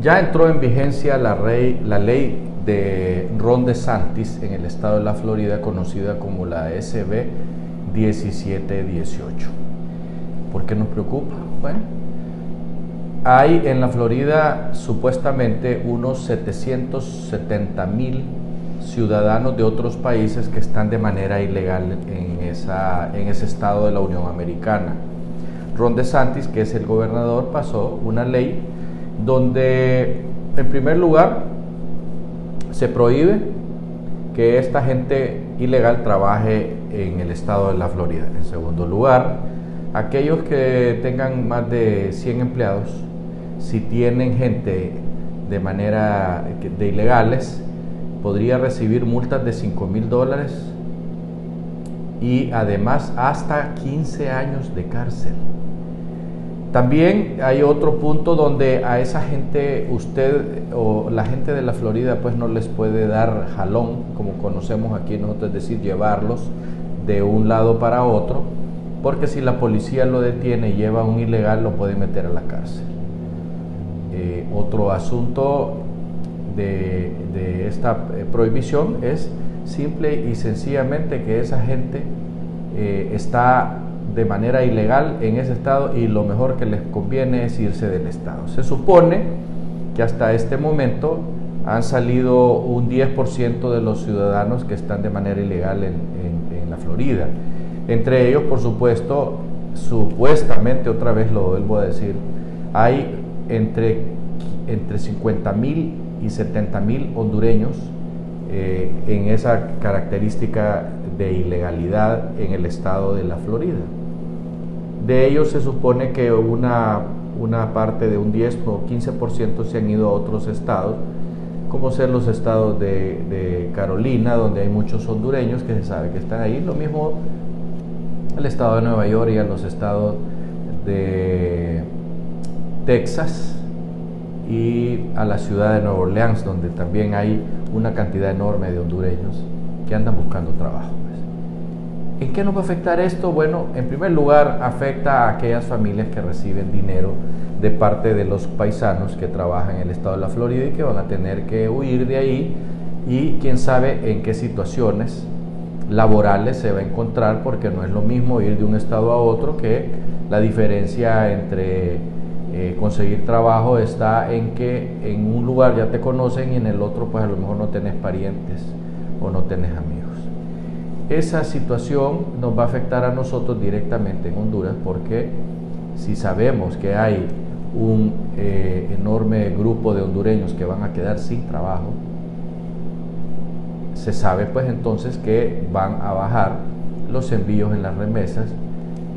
Ya entró en vigencia la, ley de Ron DeSantis en el estado de la Florida, conocida como la SB 1718. ¿Por qué nos preocupa? Bueno, hay en la Florida supuestamente unos 770 mil ciudadanos de otros países que están de manera ilegal en, en ese estado de la Unión Americana. Ron DeSantis, que es el gobernador, pasó una ley donde en primer lugar se prohíbe que esta gente ilegal trabaje en el estado de la Florida. En segundo lugar, aquellos que tengan más de 100 empleados, si tienen gente de manera de ilegales, podría recibir multas de 5 mil dólares y además hasta 15 años de cárcel. También hay otro punto donde a esa gente usted o la gente de la Florida pues no les puede dar jalón, como conocemos aquí nosotros, es decir, llevarlos de un lado para otro, porque si la policía lo detiene y lleva a un ilegal lo puede meter a la cárcel. Eh, otro asunto de, esta eh, prohibición es simple y sencillamente que esa gente eh, está de manera ilegal en ese estado y lo mejor que les conviene es irse del estado. Se supone que hasta este momento han salido un 10% de los ciudadanos que están de manera ilegal en, la Florida. Entre ellos, por supuesto, supuestamente, otra vez lo vuelvo a decir, hay entre, entre 50 mil y 70 mil hondureños eh, en esa característica de ilegalidad en el estado de la Florida. De ellos se supone que una, una parte de un 10 o 15% se han ido a otros estados, como ser los estados de, Carolina, donde hay muchos hondureños que se sabe que están ahí, lo mismo el estado de Nueva York y a los estados de Texas y a la ciudad de Nueva Orleans, donde también hay una cantidad enorme de hondureños que andan buscando trabajo. ¿En qué nos va a afectar esto? Bueno, en primer lugar afecta a aquellas familias que reciben dinero de parte de los paisanos que trabajan en el estado de la Florida y que van a tener que huir de ahí y quién sabe en qué situaciones laborales se va a encontrar porque no es lo mismo ir de un estado a otro que la diferencia entre eh, conseguir trabajo está en que en un lugar ya te conocen y en el otro pues a lo mejor no tenés parientes o no tenés amigos. Esa situación nos va a afectar a nosotros directamente en Honduras porque si sabemos que hay un eh, enorme grupo de hondureños que van a quedar sin trabajo, se sabe pues entonces que van a bajar los envíos en las remesas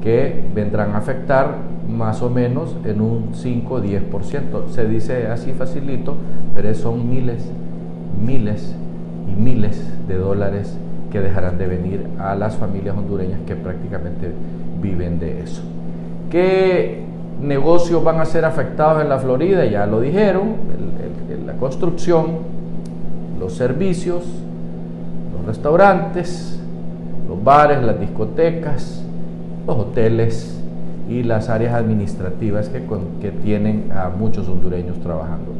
que vendrán a afectar más o menos en un 5 o 10%. Se dice así facilito, pero son miles, miles y miles de dólares que dejarán de venir a las familias hondureñas que prácticamente viven de eso. ¿Qué negocios van a ser afectados en la Florida? Ya lo dijeron, la construcción, los servicios, los restaurantes, los bares, las discotecas, los hoteles y las áreas administrativas que, que tienen a muchos hondureños trabajando.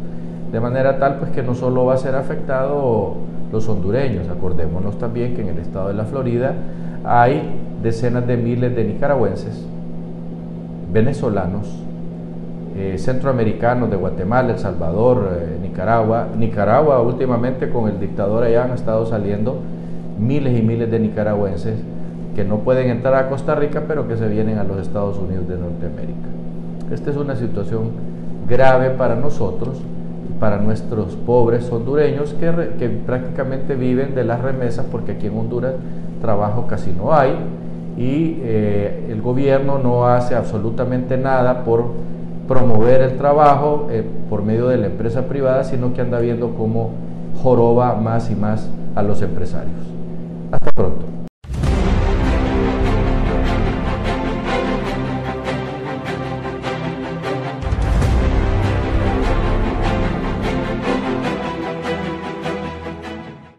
De manera tal pues que no solo va a ser afectado los hondureños. Acordémonos también que en el estado de la Florida hay decenas de miles de nicaragüenses, venezolanos, eh, centroamericanos de Guatemala, El Salvador, eh, Nicaragua. Nicaragua últimamente con el dictador allá han estado saliendo miles y miles de nicaragüenses que no pueden entrar a Costa Rica, pero que se vienen a los Estados Unidos de Norteamérica. Esta es una situación grave para nosotros para nuestros pobres hondureños que, que, prácticamente viven de las remesas porque aquí en Honduras trabajo casi no hay y eh, el gobierno no hace absolutamente nada por promover el trabajo eh, por medio de la empresa privada, sino que anda viendo cómo joroba más y más a los empresarios. Hasta pronto.